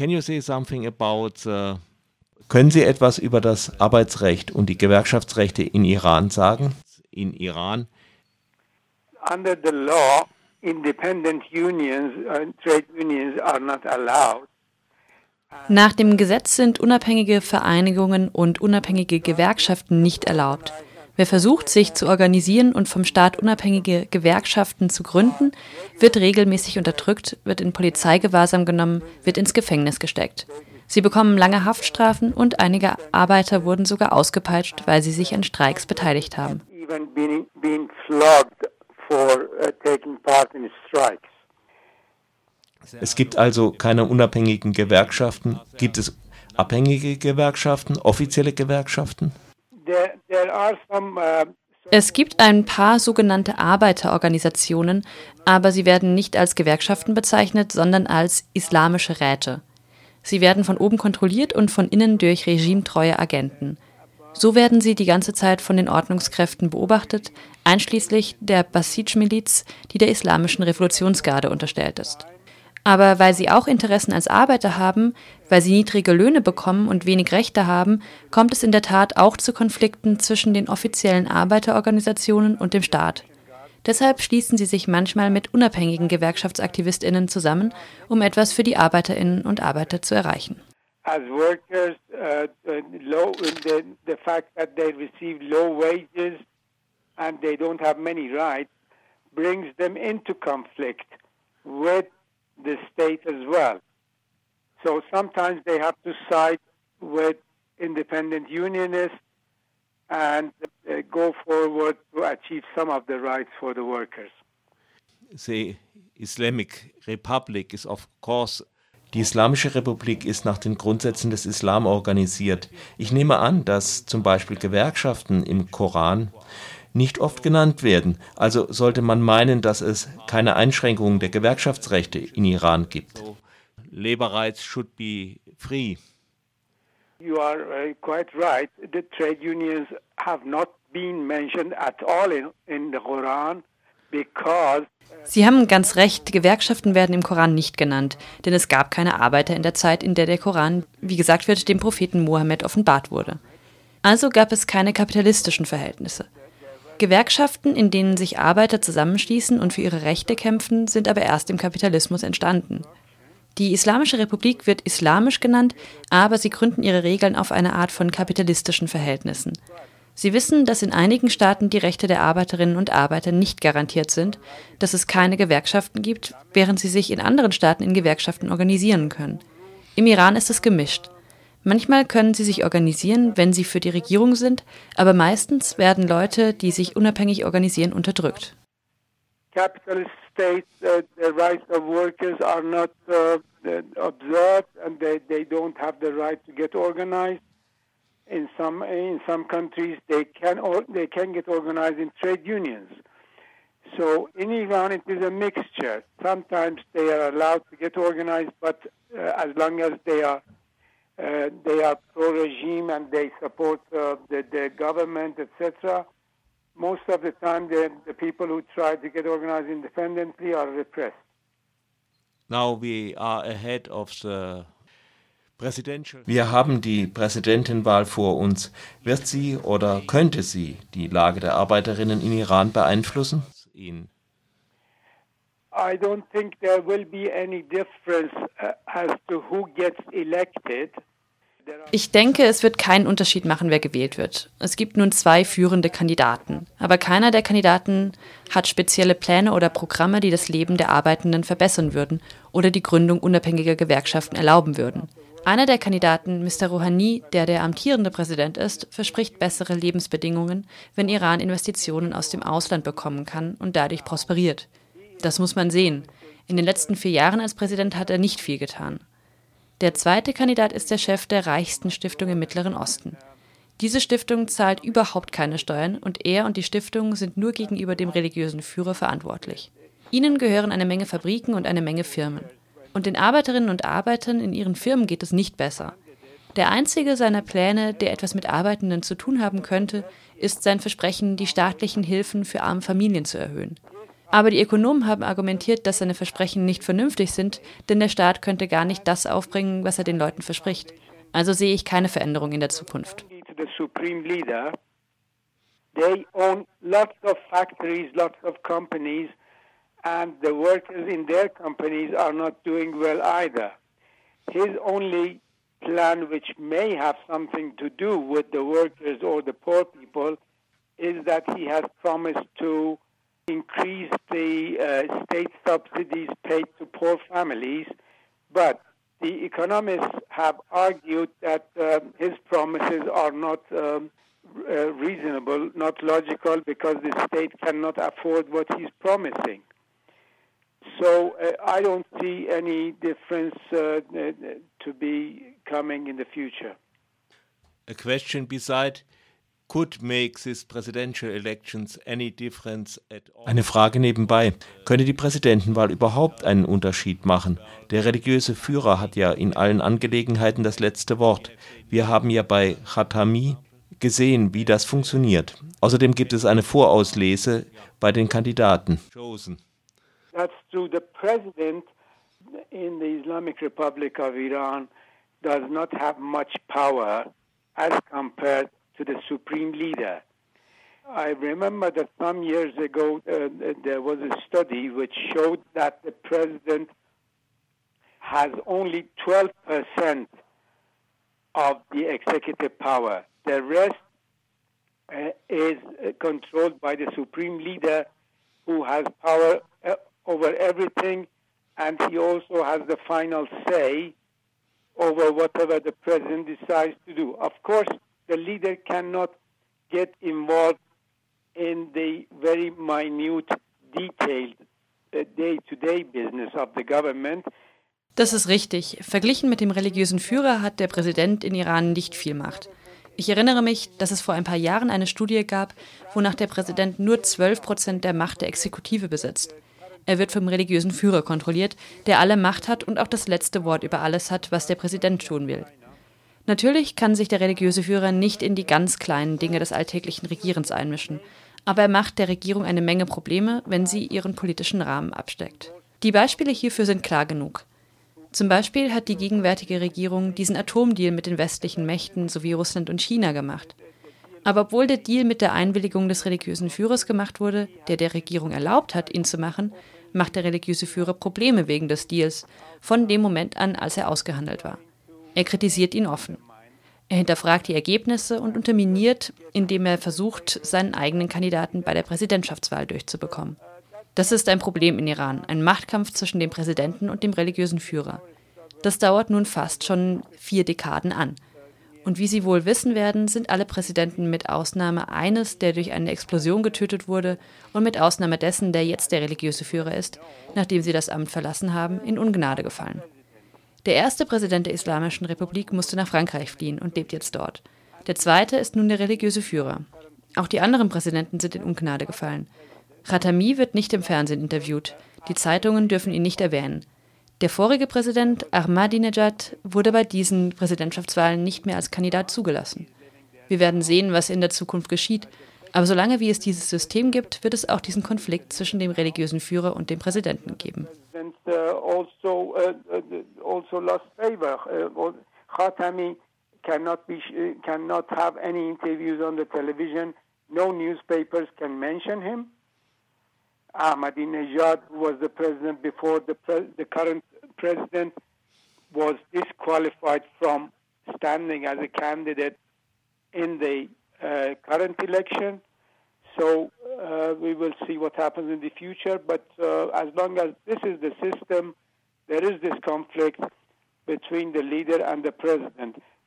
can you say something about uh können Sie etwas über das Arbeitsrecht und die Gewerkschaftsrechte in Iran sagen? In Iran? Under the law, independent unions, uh, trade unions are not allowed. Nach dem Gesetz sind unabhängige Vereinigungen und unabhängige Gewerkschaften nicht erlaubt. Wer versucht, sich zu organisieren und vom Staat unabhängige Gewerkschaften zu gründen, wird regelmäßig unterdrückt, wird in Polizeigewahrsam genommen, wird ins Gefängnis gesteckt. Sie bekommen lange Haftstrafen und einige Arbeiter wurden sogar ausgepeitscht, weil sie sich an Streiks beteiligt haben. Es gibt also keine unabhängigen Gewerkschaften. Gibt es abhängige Gewerkschaften, offizielle Gewerkschaften? Uh, es gibt ein paar sogenannte Arbeiterorganisationen, aber sie werden nicht als Gewerkschaften bezeichnet, sondern als islamische Räte. Sie werden von oben kontrolliert und von innen durch regimetreue Agenten. So werden sie die ganze Zeit von den Ordnungskräften beobachtet, einschließlich der Basij-Miliz, die der Islamischen Revolutionsgarde unterstellt ist. Aber weil sie auch Interessen als Arbeiter haben, weil sie niedrige Löhne bekommen und wenig Rechte haben, kommt es in der Tat auch zu Konflikten zwischen den offiziellen Arbeiterorganisationen und dem Staat. Deshalb schließen sie sich manchmal mit unabhängigen Gewerkschaftsaktivistinnen zusammen, um etwas für die Arbeiterinnen und Arbeiter zu erreichen. As workers, uh, low, the, the fact that they receive low wages and they don't have many rights brings them into conflict with the state as well. So sometimes they have to side with independent unionists and uh, go forward to achieve some of the rights for the workers. The Islamic Republic is of course die Islamische Republik ist nach den Grundsätzen des Islam organisiert. Ich nehme an, dass zum Beispiel Gewerkschaften im Koran nicht oft genannt werden. Also sollte man meinen, dass es keine Einschränkungen der Gewerkschaftsrechte in Iran gibt. Labor rights should be free. You are uh, quite right. The trade unions have not been mentioned at all in, in the Quran because Sie haben ganz recht, Gewerkschaften werden im Koran nicht genannt, denn es gab keine Arbeiter in der Zeit, in der der Koran, wie gesagt wird, dem Propheten Mohammed offenbart wurde. Also gab es keine kapitalistischen Verhältnisse. Gewerkschaften, in denen sich Arbeiter zusammenschließen und für ihre Rechte kämpfen, sind aber erst im Kapitalismus entstanden. Die Islamische Republik wird islamisch genannt, aber sie gründen ihre Regeln auf eine Art von kapitalistischen Verhältnissen. Sie wissen, dass in einigen Staaten die Rechte der Arbeiterinnen und Arbeiter nicht garantiert sind, dass es keine Gewerkschaften gibt, während sie sich in anderen Staaten in Gewerkschaften organisieren können. Im Iran ist es gemischt. Manchmal können sie sich organisieren, wenn sie für die Regierung sind, aber meistens werden Leute, die sich unabhängig organisieren, unterdrückt. Uh, uh. In some in some countries, they can they can get organized in trade unions. So in Iran, it is a mixture. Sometimes they are allowed to get organized, but uh, as long as they are uh, they are pro-regime and they support uh, the, the government, etc most of the time the, the people who try to get organized independently are repressed. Now we are ahead of the wir haben die Präsidentenwahl vor uns. Wird sie oder könnte sie die Lage der Arbeiterinnen in Iran beeinflussen? I don't think there will be any difference uh, as to who gets elected. Ich denke, es wird keinen Unterschied machen, wer gewählt wird. Es gibt nun zwei führende Kandidaten, aber keiner der Kandidaten hat spezielle Pläne oder Programme, die das Leben der Arbeitenden verbessern würden oder die Gründung unabhängiger Gewerkschaften erlauben würden. Einer der Kandidaten, Mr. Rouhani, der der amtierende Präsident ist, verspricht bessere Lebensbedingungen, wenn Iran Investitionen aus dem Ausland bekommen kann und dadurch prosperiert. Das muss man sehen. In den letzten vier Jahren als Präsident hat er nicht viel getan. Der zweite Kandidat ist der Chef der reichsten Stiftung im Mittleren Osten. Diese Stiftung zahlt überhaupt keine Steuern und er und die Stiftung sind nur gegenüber dem religiösen Führer verantwortlich. Ihnen gehören eine Menge Fabriken und eine Menge Firmen. Und den Arbeiterinnen und Arbeitern in ihren Firmen geht es nicht besser. Der einzige seiner Pläne, der etwas mit Arbeitenden zu tun haben könnte, ist sein Versprechen, die staatlichen Hilfen für arme Familien zu erhöhen. Aber die Ökonomen haben argumentiert, dass seine Versprechen nicht vernünftig sind, denn der Staat könnte gar nicht das aufbringen, was er den Leuten verspricht. Also sehe ich keine Veränderung in der Zukunft. They own lots of factories, lots of companies, and the workers in their companies are not doing well either. His only plan, which may have something to do with the workers or the poor people, is that he has promised to increase the uh, state subsidies paid to poor families. But the economists have argued that uh, his promises are not um, uh, reasonable, not logical, because the state cannot afford what he's promising. So uh, I don't see any difference uh, to be coming in the future. A question beside Eine Frage nebenbei. Könnte die Präsidentenwahl überhaupt einen Unterschied machen? Der religiöse Führer hat ja in allen Angelegenheiten das letzte Wort. Wir haben ja bei Khatami gesehen, wie das funktioniert. Außerdem gibt es eine Vorauslese bei den Kandidaten. That's true. The president in the Islamic Republic of Iran does not have much power as compared to the supreme leader. I remember that some years ago uh, there was a study which showed that the president has only 12% of the executive power. The rest uh, is uh, controlled by the supreme leader who has power uh, over everything and he also has the final say over whatever the president decides to do. Of course, the leader cannot get involved in the very minute, detailed day-to-day -day business of the government. Das ist richtig. Verglichen mit dem religiösen Führer hat der Präsident in Iran nicht viel Macht. Ich erinnere mich, dass es vor ein paar Jahren eine Studie gab, wonach der Präsident nur 12 Prozent der Macht der Exekutive besitzt. Er wird vom religiösen Führer kontrolliert, der alle Macht hat und auch das letzte Wort über alles hat, was der Präsident tun will. Natürlich kann sich der religiöse Führer nicht in die ganz kleinen Dinge des alltäglichen Regierens einmischen, aber er macht der Regierung eine Menge Probleme, wenn sie ihren politischen Rahmen absteckt. Die Beispiele hierfür sind klar genug. Zum Beispiel hat die gegenwärtige Regierung diesen Atomdeal mit den westlichen Mächten sowie Russland und China gemacht. Aber obwohl der Deal mit der Einwilligung des religiösen Führers gemacht wurde, der der Regierung erlaubt hat, ihn zu machen, macht der religiöse Führer Probleme wegen des Deals, von dem Moment an, als er ausgehandelt war. Er kritisiert ihn offen. Er hinterfragt die Ergebnisse und unterminiert, indem er versucht, seinen eigenen Kandidaten bei der Präsidentschaftswahl durchzubekommen. Das ist ein Problem in Iran, ein Machtkampf zwischen dem Präsidenten und dem religiösen Führer. Das dauert nun fast schon vier Dekaden an. Und wie Sie wohl wissen werden, sind alle Präsidenten mit Ausnahme eines, der durch eine Explosion getötet wurde, und mit Ausnahme dessen, der jetzt der religiöse Führer ist, nachdem sie das Amt verlassen haben, in Ungnade gefallen. Der erste Präsident der Islamischen Republik musste nach Frankreich fliehen und lebt jetzt dort. Der zweite ist nun der religiöse Führer. Auch die anderen Präsidenten sind in Ungnade gefallen. Khatami wird nicht im Fernsehen interviewt. Die Zeitungen dürfen ihn nicht erwähnen. Der vorige Präsident Ahmadinejad wurde bei diesen Präsidentschaftswahlen nicht mehr als Kandidat zugelassen. Wir werden sehen, was in der Zukunft geschieht. Aber solange wie es dieses System gibt, wird es auch diesen Konflikt zwischen dem religiösen Führer und dem Präsidenten geben. cannot be cannot have any interviews on the television. No newspapers can mention him. Ahmadinejad was the president before the, pre- the current president was disqualified from standing as a candidate in the uh, current election. So uh, we will see what happens in the future. But uh, as long as this is the system, there is this conflict between the leader and the president.